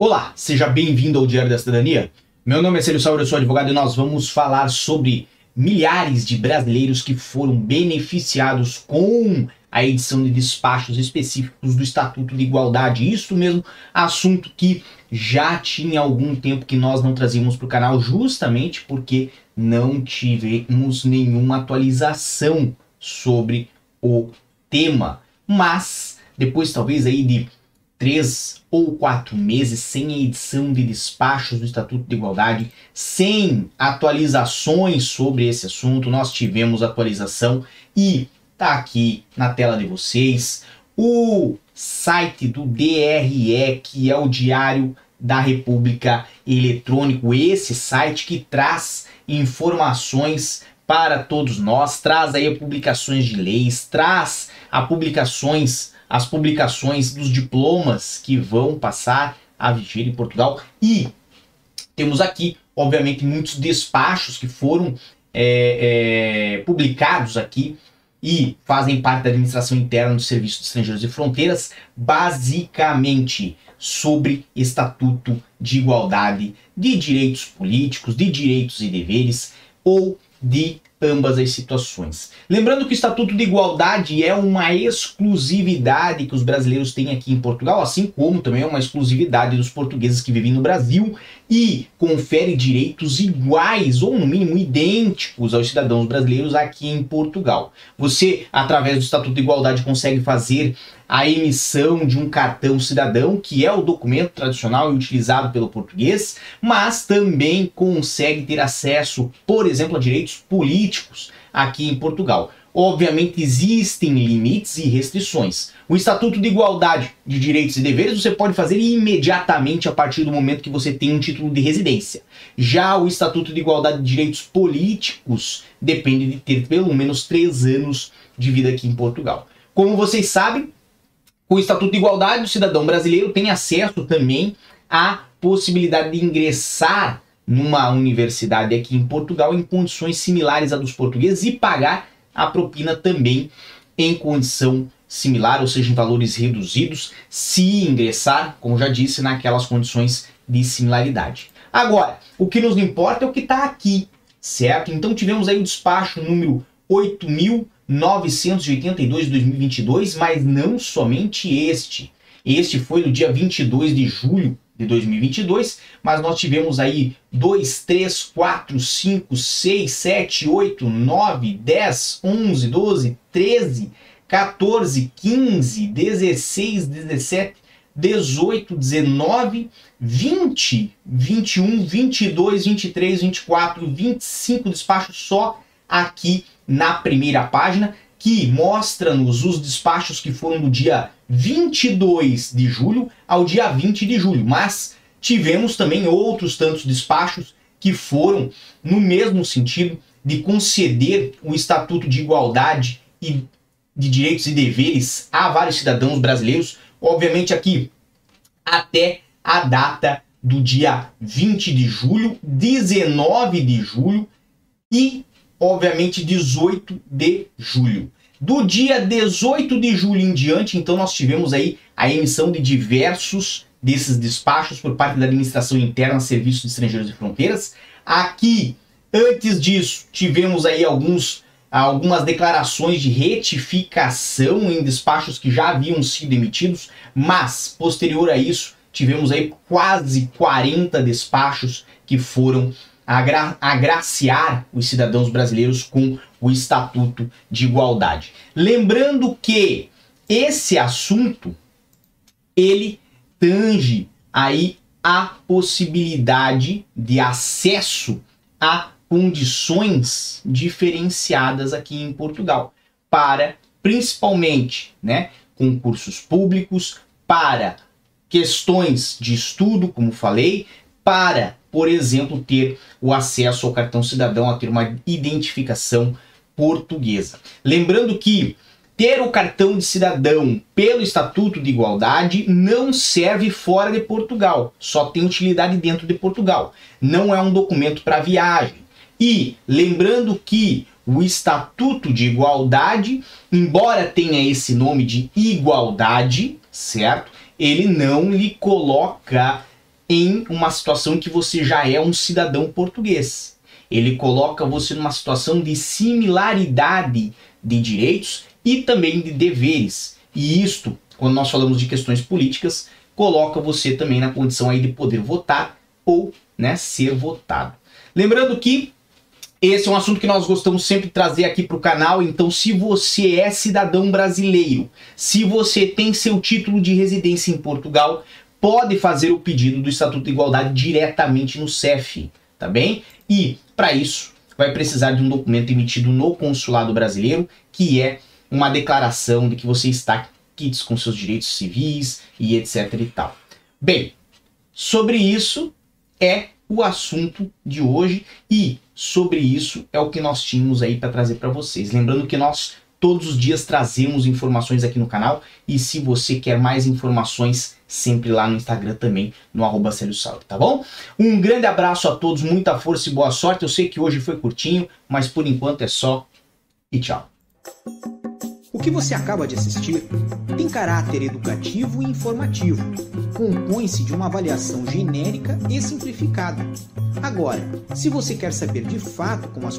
Olá, seja bem-vindo ao Diário da Cidadania. Meu nome é Célio Sauer, eu sou advogado e nós vamos falar sobre milhares de brasileiros que foram beneficiados com a edição de despachos específicos do Estatuto de Igualdade. Isso mesmo, assunto que já tinha algum tempo que nós não trazíamos para o canal, justamente porque não tivemos nenhuma atualização sobre o tema. Mas, depois talvez aí de três ou quatro meses sem a edição de despachos do Estatuto de Igualdade, sem atualizações sobre esse assunto. Nós tivemos atualização e tá aqui na tela de vocês o site do DRE, que é o Diário da República Eletrônico, esse site que traz informações para todos nós, traz aí publicações de leis, traz a publicações as publicações dos diplomas que vão passar a vigir em Portugal. E temos aqui, obviamente, muitos despachos que foram é, é, publicados aqui e fazem parte da administração interna do Serviço de Estrangeiros e Fronteiras, basicamente sobre Estatuto de Igualdade de Direitos Políticos, de Direitos e Deveres ou de ambas as situações. Lembrando que o Estatuto de Igualdade é uma exclusividade que os brasileiros têm aqui em Portugal, assim como também é uma exclusividade dos portugueses que vivem no Brasil e confere direitos iguais ou no mínimo idênticos aos cidadãos brasileiros aqui em Portugal. Você, através do Estatuto de Igualdade, consegue fazer a emissão de um cartão cidadão, que é o documento tradicional e utilizado pelo português, mas também consegue ter acesso, por exemplo, a direitos políticos aqui em Portugal. Obviamente existem limites e restrições. O Estatuto de Igualdade de Direitos e Deveres você pode fazer imediatamente a partir do momento que você tem um título de residência. Já o Estatuto de Igualdade de Direitos Políticos depende de ter pelo menos três anos de vida aqui em Portugal. Como vocês sabem, o Estatuto de Igualdade, o cidadão brasileiro tem acesso também à possibilidade de ingressar numa universidade aqui em Portugal em condições similares à dos portugueses e pagar a propina também em condição similar, ou seja, em valores reduzidos, se ingressar, como já disse, naquelas condições de similaridade. Agora, o que nos importa é o que está aqui, certo? Então tivemos aí o despacho número 8.000 982 de 2022, mas não somente este. Este foi no dia 22 de julho de 2022, mas nós tivemos aí 2, 3, 4, 5, 6, 7, 8, 9, 10, 11, 12, 13, 14, 15, 16, 17, 18, 19, 20, 21, 22, 23, 24, 25 despachos só aqui na primeira página, que mostra-nos os despachos que foram do dia 22 de julho ao dia 20 de julho. Mas tivemos também outros tantos despachos que foram no mesmo sentido de conceder o Estatuto de Igualdade e de Direitos e Deveres a vários cidadãos brasileiros, obviamente aqui até a data do dia 20 de julho, 19 de julho e obviamente 18 de julho. Do dia 18 de julho em diante, então nós tivemos aí a emissão de diversos desses despachos por parte da administração interna, Serviço de Estrangeiros e Fronteiras. Aqui, antes disso, tivemos aí alguns algumas declarações de retificação em despachos que já haviam sido emitidos, mas posterior a isso, tivemos aí quase 40 despachos que foram agra agraciar os cidadãos brasileiros com o Estatuto de Igualdade. Lembrando que esse assunto ele tange aí a possibilidade de acesso a condições diferenciadas aqui em Portugal para principalmente, né, concursos públicos, para questões de estudo, como falei, para por exemplo, ter o acesso ao cartão cidadão, a ter uma identificação portuguesa. Lembrando que ter o cartão de cidadão pelo Estatuto de Igualdade não serve fora de Portugal, só tem utilidade dentro de Portugal. Não é um documento para viagem. E lembrando que o Estatuto de Igualdade, embora tenha esse nome de igualdade, certo? Ele não lhe coloca em uma situação em que você já é um cidadão português. Ele coloca você numa situação de similaridade de direitos e também de deveres. E isto, quando nós falamos de questões políticas, coloca você também na condição aí de poder votar ou né, ser votado. Lembrando que esse é um assunto que nós gostamos sempre de trazer aqui para o canal. Então, se você é cidadão brasileiro, se você tem seu título de residência em Portugal, pode fazer o pedido do Estatuto de Igualdade diretamente no CEF, tá bem? E, para isso, vai precisar de um documento emitido no consulado brasileiro, que é uma declaração de que você está quites com seus direitos civis e etc e tal. Bem, sobre isso é o assunto de hoje e sobre isso é o que nós tínhamos aí para trazer para vocês. Lembrando que nós todos os dias trazemos informações aqui no canal e se você quer mais informações, sempre lá no Instagram também, no arroba tá bom? Um grande abraço a todos, muita força e boa sorte. Eu sei que hoje foi curtinho, mas por enquanto é só e tchau. O que você acaba de assistir tem caráter educativo e informativo. Compõe-se de uma avaliação genérica e simplificada. Agora, se você quer saber de fato como as coisas